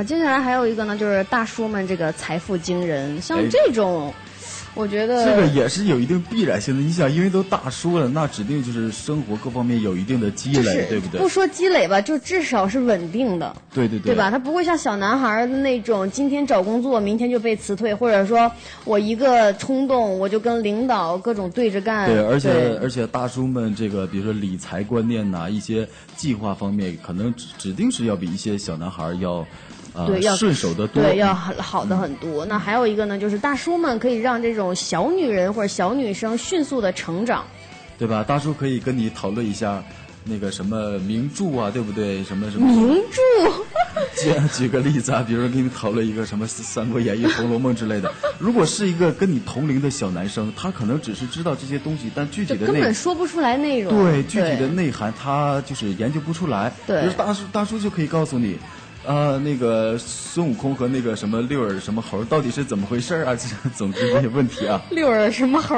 啊，接下来还有一个呢，就是大叔们这个财富惊人，像哎这种，我觉得这个也是有一定必然性的。你想，因为都大叔了，那指定就是生活各方面有一定的积累，就是对不对？不说积累吧，就至少是稳定的。对对对吧？他不会像小男孩儿的那种，今天找工作，明天就被辞退，或者说我一个冲动，我就跟领导各种对着干。对，而且而且大叔们这个，比如说理财观念呐、一些计划方面，可能指指定是要比一些小男孩儿要，呃对，要顺手的多。对，要好好的很多。那还有一个呢，就是大叔们可以让这种小女人或者小女生迅速的成长。对吧？大叔可以跟你讨论一下那个什么名著啊，对不对？什么什么名著，举举个例子啊，比如说跟你讨论一个什么《三国演义》《红楼梦》之类的。如果是一个跟你同龄的小男生，他可能只是知道这些东西，但具体的内根本说不出来内容。对具体的内涵，他就是研究不出来。对比如大叔大叔就可以告诉你。呃，那个孙悟空和那个什么六耳什么猴到底是怎么回事啊？这总之这些问题啊，六耳什么猴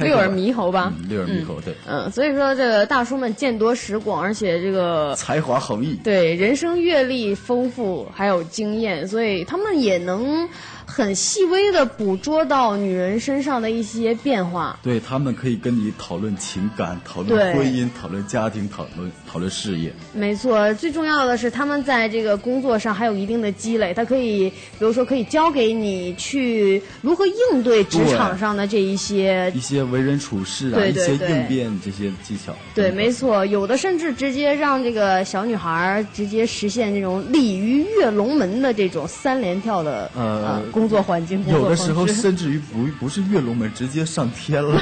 六耳猕猴吧。嗯，六耳猕猴，对，嗯，所以说这个大叔们见多识广，而且这个才华横溢。对人生阅历丰富，还有经验，所以他们也能很细微的捕捉到女人身上的一些变化。对他们可以跟你讨论情感、讨论婚姻、讨论家庭、讨论讨论事业。没错，最重要的是他们在这个工作上还有一定的积累，他可以，比如说可以教给你去如何应对职场上的这一些一些为人处事啊，对对对一些应变这些技巧。对，嗯没错，有的甚至直接让这个小女孩直接实现这种鲤鱼跃龙门的这种三连跳的呃工作环境。工作有的时候甚至于不不是跃龙门，直接上天了，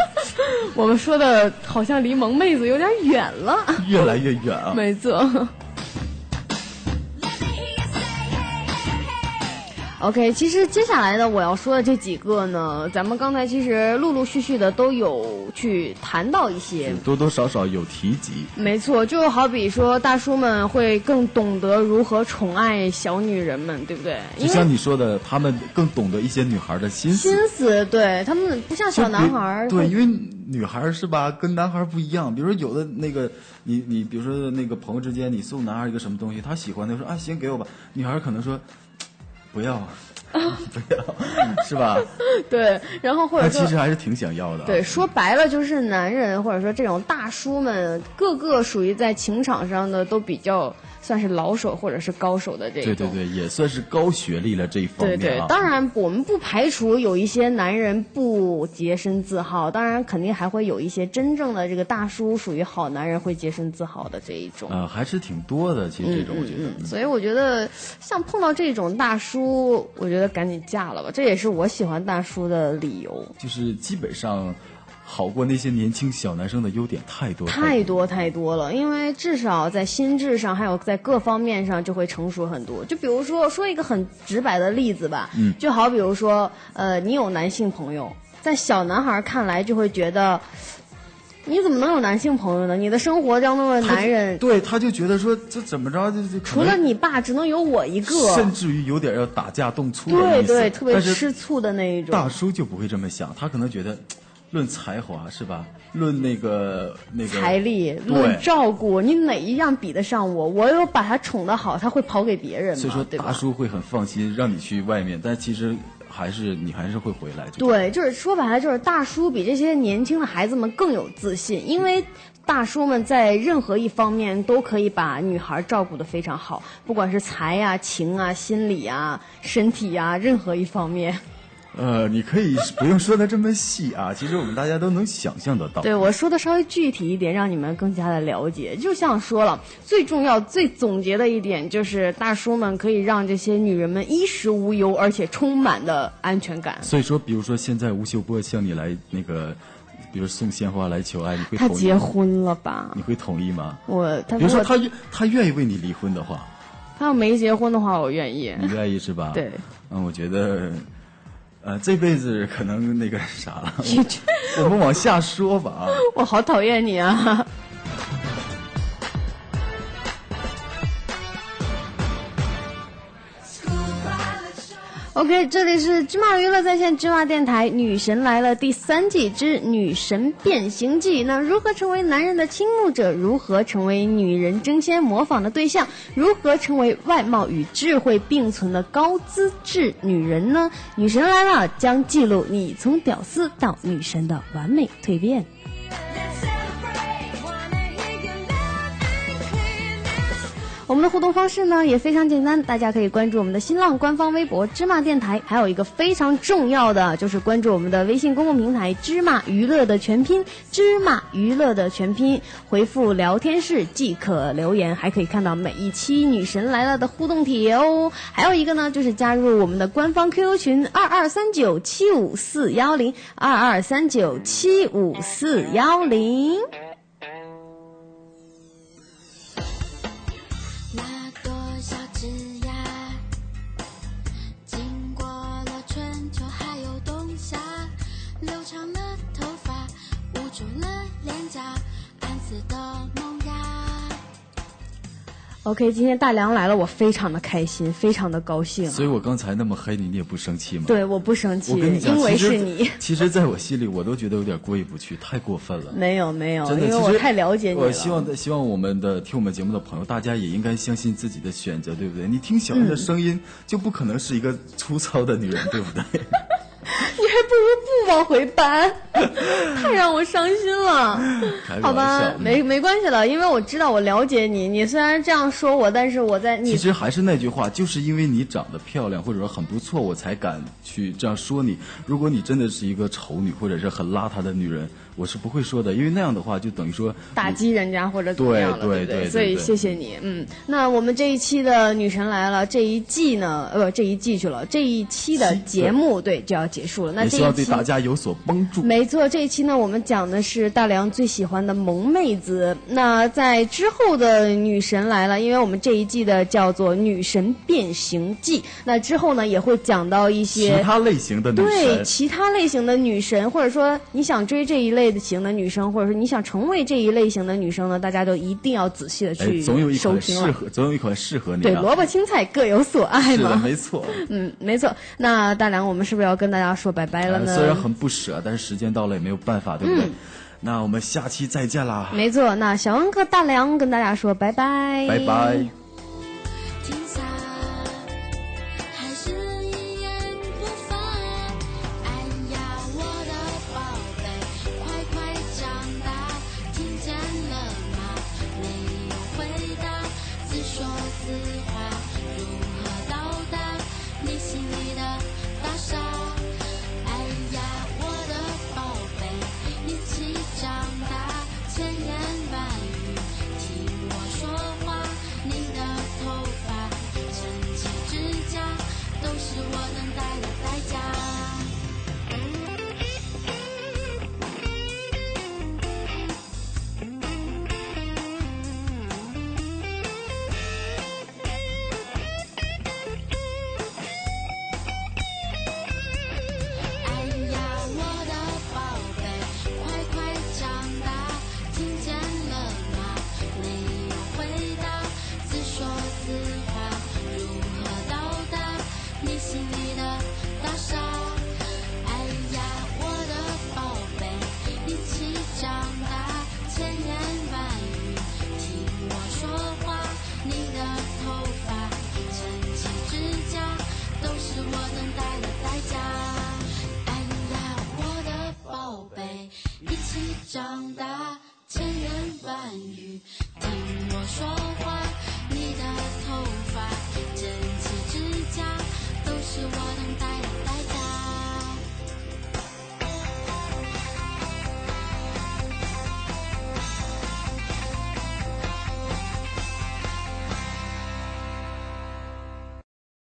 我们说的好像离萌妹子有点远了。越来越远啊。没错。OK，其实接下来呢，我要说的这几个呢，咱们刚才其实陆陆续续的都有去谈到一些。多多少少有提及。没错，就好比说，大叔们会更懂得如何宠爱小女人们，对不对？就像你说的，他们更懂得一些女孩的心思。心思，对他们不像小男孩儿。对，因为女孩儿是吧，跟男孩儿不一样。比如说有的那个，你你比如说那个朋友之间，你送男孩儿一个什么东西，他喜欢的说啊行给我吧，女孩儿可能说不要，不要，是吧？对，然后或他者说其实还是挺想要的啊。对，说白了就是男人或者说这种大叔们，个个属于在情场上的都比较算是老手或者是高手的这种。对对对，也算是高学历了这一方面啊。对，当然我们不排除有一些男人不洁身自好，当然肯定还会有一些真正的这个大叔属于好男人会洁身自好的这一种。呃，还是挺多的，其实这种我觉得。嗯，所以我觉得像碰到这种大叔，我觉得赶紧嫁了吧，这也是我喜欢大叔的理由。就是基本上好过那些年轻小男生的优点太多太多太多了，因为至少在心智上，还有在各方面上就会成熟很多。就比如说说一个很直白的例子吧，嗯就好比如说，呃，你有男性朋友，在小男孩看来就会觉得，你怎么能有男性朋友呢？你的生活当中的男人，对，他就觉得说这怎么着，就就除了你爸，只能有我一个。甚至于有点要打架动粗的意思。对对，特别吃醋的那一种。大叔就不会这么想，他可能觉得，论才华是吧？论那个那个财力、论照顾，你哪一样比得上我？我有把他宠得好，他会跑给别人吗？所以说大叔会很放心让你去外面，但其实还是你还是会回来。对，就是说白了，就是大叔比这些年轻的孩子们更有自信，因为大叔们在任何一方面都可以把女孩照顾得非常好，不管是财呀、情啊、心理啊、身体啊，任何一方面。呃，你可以不用说的这么细啊，其实我们大家都能想象得到。对我说的稍微具体一点，让你们更加的了解。就像说了，最重要、最总结的一点就是，大叔们可以让这些女人们衣食无忧，而且充满的安全感。所以说，比如说现在吴秀波向你来那个，比如送鲜花来求爱，你会他同意结婚了吧你？会同意吗？我他比如说他愿他愿意为你离婚的话，他要没结婚的话，我愿意。你愿意是吧？对。嗯，我觉得，呃，这辈子可能那个啥了，我我们往下说吧啊。我好讨厌你啊！OK，这里是芝麻娱乐在线芝麻电台《女神来了》第三季之《女神变形记》。那如何成为男人的倾慕者？如何成为女人争先模仿的对象？如何成为外貌与智慧并存的高资质女人呢？女神来了将记录你从屌丝到女神的完美蜕变。我们的互动方式呢也非常简单，大家可以关注我们的新浪官方微博“芝麻电台”，还有一个非常重要的就是关注我们的微信公共平台“芝麻娱乐”的全拼“芝麻娱乐”的全拼，回复聊天室即可留言，还可以看到每一期女神来了的互动帖哦。还有一个呢，就是加入我们的官方 QQ 群二二三九七五四幺零二二三九七五四幺零。知。OK，今天大梁来了，我非常的开心，非常的高兴。所以我刚才那么黑你，你也不生气吗？对，我不生气。因为是你。其实，在我心里，我都觉得有点过意不去，太过分了。没有没有，真的，因为我太了解你了。我希望希望我们的听我们节目的朋友，大家也应该相信自己的选择，对不对？你听小燕的声音，就不可能是一个粗糙的女人，对不对？你还不如不往回搬，太让我伤心了。好吧，没没关系了，因为我知道我了解你。你虽然这样说我，但是我在你其实还是那句话，就是因为你长得漂亮，或者说很不错，我才敢去这样说你。如果你真的是一个丑女，或者是很邋遢的女人，我是不会说的，因为那样的话就等于说打击人家或者怎么样了，不对对对所以谢谢你，嗯。那我们这一期的女神来了，这一季呢，呃，不，这一季去了，这一期的节目对就要结束了。那也希望这一期对大家有所帮助。没错，这一期呢，我们讲的是大梁最喜欢的萌妹子。那在之后的女神来了，因为我们这一季的叫做《女神变形记》，那之后呢也会讲到一些其。他类型的女神对，其他类型的女神，或者说你想追这一类型的女生，或者说你想成为这一类型的女生呢，大家都一定要仔细的哎去，总有一款收听了。适合，总有一款适合你对，萝卜青菜各有所爱嘛。没错。嗯，没错。那大梁，我们是不是要跟大家说拜拜了呢？呃虽然很不舍，但是时间到了也没有办法，对不对？嗯那我们下期再见啦，没错，那小恩和大梁跟大家说拜拜，拜拜。